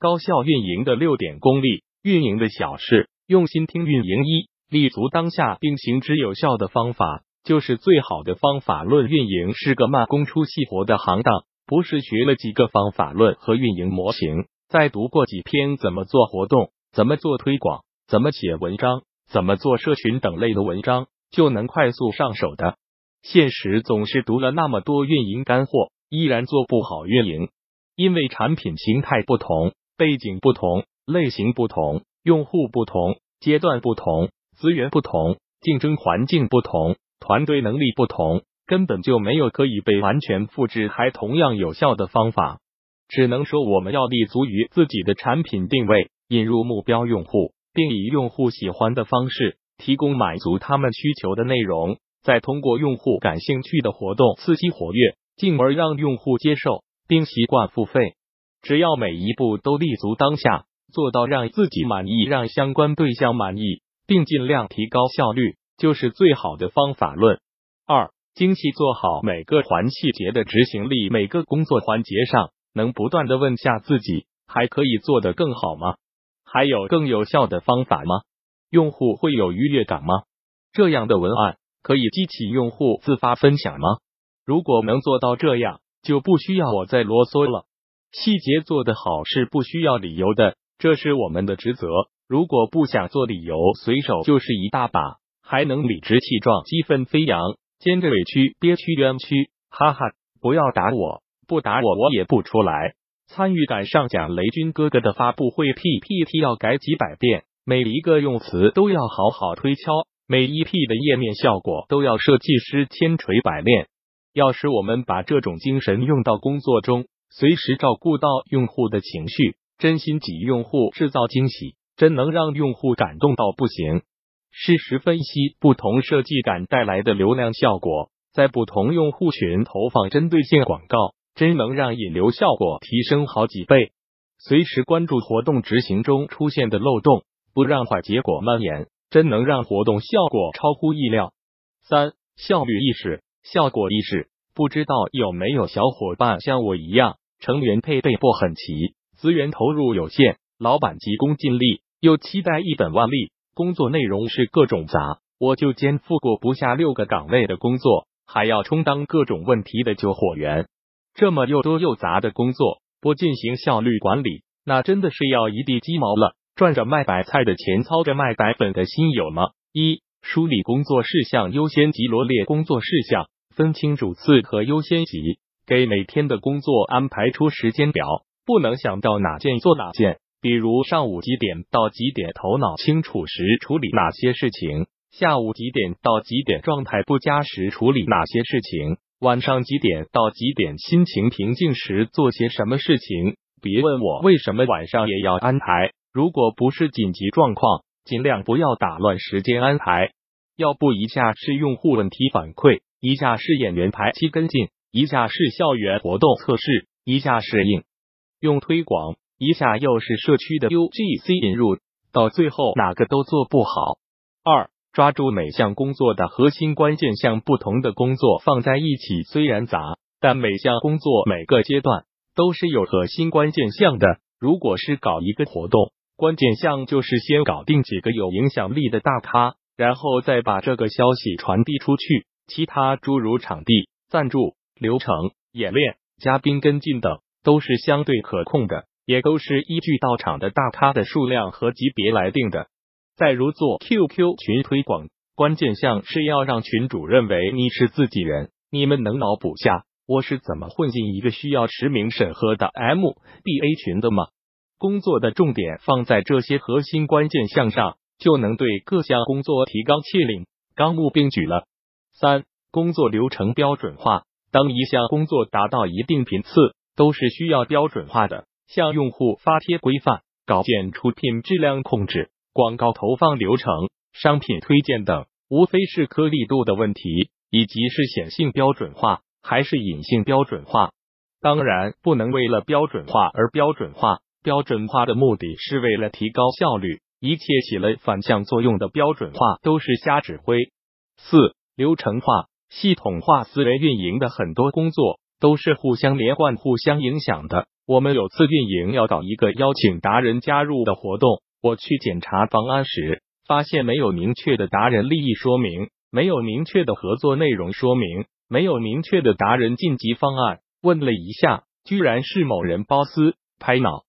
高效运营的六点功力，运营的小事，用心听运营一，立足当下并行之有效的方法，就是最好的方法论。运营是个慢工出细活的行当，不是学了几个方法论和运营模型，再读过几篇怎么做活动、怎么做推广、怎么写文章、怎么做社群等类的文章，就能快速上手的。现实总是读了那么多运营干货，依然做不好运营，因为产品形态不同。背景不同，类型不同，用户不同，阶段不同，资源不同，竞争环境不同，团队能力不同，根本就没有可以被完全复制还同样有效的方法。只能说，我们要立足于自己的产品定位，引入目标用户，并以用户喜欢的方式提供满足他们需求的内容，再通过用户感兴趣的活动刺激活跃，进而让用户接受并习惯付费。只要每一步都立足当下，做到让自己满意，让相关对象满意，并尽量提高效率，就是最好的方法论。二、精细做好每个环细节的执行力，每个工作环节上能不断的问下自己，还可以做得更好吗？还有更有效的方法吗？用户会有愉悦感吗？这样的文案可以激起用户自发分享吗？如果能做到这样，就不需要我再啰嗦了。细节做得好是不需要理由的，这是我们的职责。如果不想做理由，随手就是一大把，还能理直气壮、激愤飞扬，兼着委屈、憋屈、冤屈。哈哈，不要打我，不打我我也不出来。参与感上讲，雷军哥哥的发布会 PPT 要改几百遍，每一个用词都要好好推敲，每一 P 的页面效果都要设计师千锤百炼。要是我们把这种精神用到工作中。随时照顾到用户的情绪，真心给用户制造惊喜，真能让用户感动到不行。事实分析不同设计感带来的流量效果，在不同用户群投放针对性广告，真能让引流效果提升好几倍。随时关注活动执行中出现的漏洞，不让坏结果蔓延，真能让活动效果超乎意料。三、效率意识、效果意识，不知道有没有小伙伴像我一样？成员配备不很齐，资源投入有限，老板急功近利，又期待一本万利，工作内容是各种杂，我就肩负过不下六个岗位的工作，还要充当各种问题的救火员。这么又多又杂的工作，不进行效率管理，那真的是要一地鸡毛了。赚着卖白菜的钱，操着卖白粉的心有吗？一、梳理工作事项优先级，罗列工作事项，分清主次和优先级。给每天的工作安排出时间表，不能想到哪件做哪件。比如上午几点到几点，头脑清楚时处理哪些事情；下午几点到几点，状态不佳时处理哪些事情；晚上几点到几点，心情平静时做些什么事情。别问我为什么晚上也要安排，如果不是紧急状况，尽量不要打乱时间安排。要不一下是用户问题反馈，一下是演员排期跟进。一下是校园活动测试，一下是应用推广，一下又是社区的 UGC 引入，到最后哪个都做不好。二，抓住每项工作的核心关键项，不同的工作放在一起虽然杂，但每项工作每个阶段都是有核心关键项的。如果是搞一个活动，关键项就是先搞定几个有影响力的大咖，然后再把这个消息传递出去，其他诸如场地赞助。流程、演练、嘉宾跟进等都是相对可控的，也都是依据到场的大咖的数量和级别来定的。再如做 QQ 群推广，关键项是要让群主认为你是自己人。你们能脑补下我是怎么混进一个需要实名审核的 MBA 群的吗？工作的重点放在这些核心关键项上，就能对各项工作提纲挈领、纲目并举了。三、工作流程标准化。当一项工作达到一定频次，都是需要标准化的，向用户发帖规范、稿件出品质量控制、广告投放流程、商品推荐等，无非是颗粒度的问题，以及是显性标准化还是隐性标准化。当然，不能为了标准化而标准化，标准化的目的是为了提高效率，一切起了反向作用的标准化都是瞎指挥。四、流程化。系统化私人运营的很多工作都是互相连贯、互相影响的。我们有次运营要搞一个邀请达人加入的活动，我去检查方案时，发现没有明确的达人利益说明，没有明确的合作内容说明，没有明确的达人晋级方案。问了一下，居然是某人包私拍脑。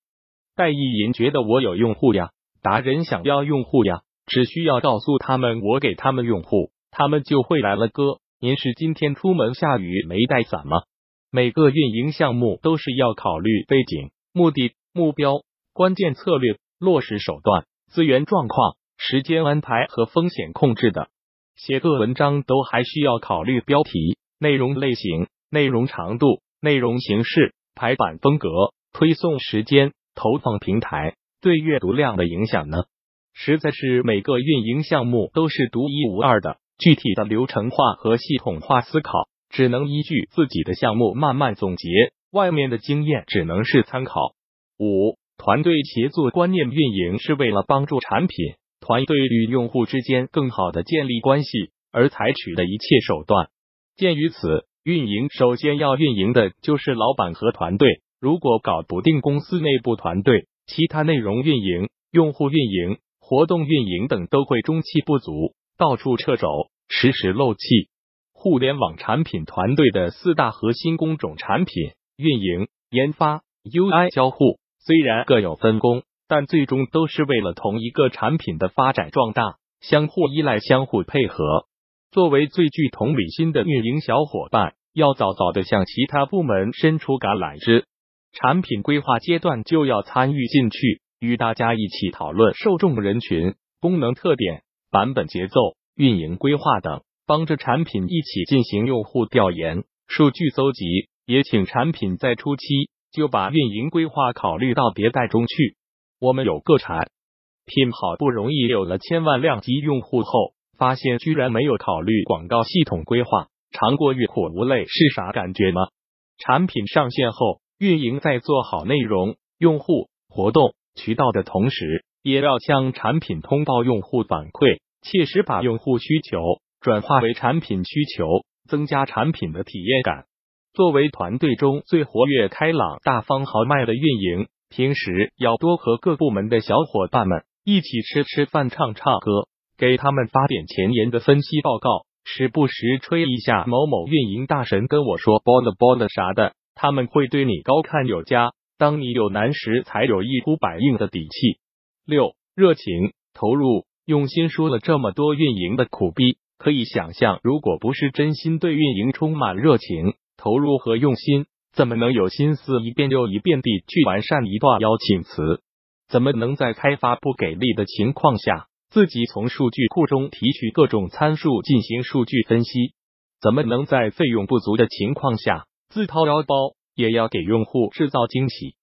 戴意银觉得我有用户呀，达人想要用户呀，只需要告诉他们我给他们用户，他们就会来了。哥，您是今天出门下雨没带伞吗？每个运营项目都是要考虑背景、目的、目标、关键策略、落实手段、资源状况、时间安排和风险控制的。写个文章都还需要考虑标题、内容类型、内容长度、内容形式、排版风格、推送时间。投放平台对阅读量的影响呢？实在是每个运营项目都是独一无二的，具体的流程化和系统化思考只能依据自己的项目慢慢总结，外面的经验只能是参考。五、团队协作观念，运营是为了帮助产品团队与用户之间更好的建立关系而采取的一切手段。鉴于此，运营首先要运营的就是老板和团队。如果搞不定公司内部团队，其他内容运营、用户运营、活动运营等都会中气不足，到处掣肘，时时漏气。互联网产品团队的四大核心工种：产品运营、研发、UI 交互，虽然各有分工，但最终都是为了同一个产品的发展壮大，相互依赖，相互配合。作为最具同理心的运营小伙伴，要早早的向其他部门伸出橄榄枝。产品规划阶段就要参与进去，与大家一起讨论受众人群、功能特点、版本节奏、运营规划等，帮着产品一起进行用户调研、数据搜集。也请产品在初期就把运营规划考虑到迭代中去。我们有个产品好不容易有了千万量级用户后，发现居然没有考虑广告系统规划，尝过欲苦无泪是啥感觉吗？产品上线后。运营在做好内容、用户、活动、渠道的同时，也要向产品通报用户反馈，切实把用户需求转化为产品需求，增加产品的体验感。作为团队中最活跃、开朗、大方豪迈的运营，平时要多和各部门的小伙伴们一起吃吃饭、唱唱歌，给他们发点前沿的分析报告，时不时吹一下某某运营大神跟我说“波了波了”啥的。他们会对你高看有加，当你有难时，才有一呼百应的底气。六，热情投入用心说了这么多运营的苦逼，可以想象，如果不是真心对运营充满热情、投入和用心，怎么能有心思一遍又一遍地去完善一段邀请词？怎么能在开发不给力的情况下，自己从数据库中提取各种参数进行数据分析？怎么能在费用不足的情况下？自掏腰包也要给用户制造惊喜。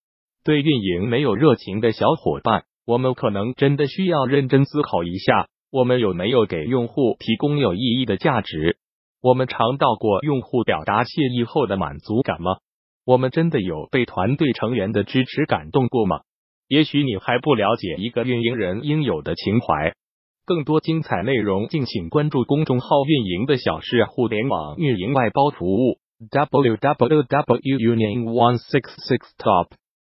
对运营没有热情的小伙伴，我们可能真的需要认真思考一下：我们有没有给用户提供有意义的价值？我们尝到过用户表达谢意后的满足感吗？我们真的有被团队成员的支持感动过吗？也许你还不了解一个运营人应有的情怀。更多精彩内容，敬请关注公众号“运营的小事互联网运营外包服务”。www.union166top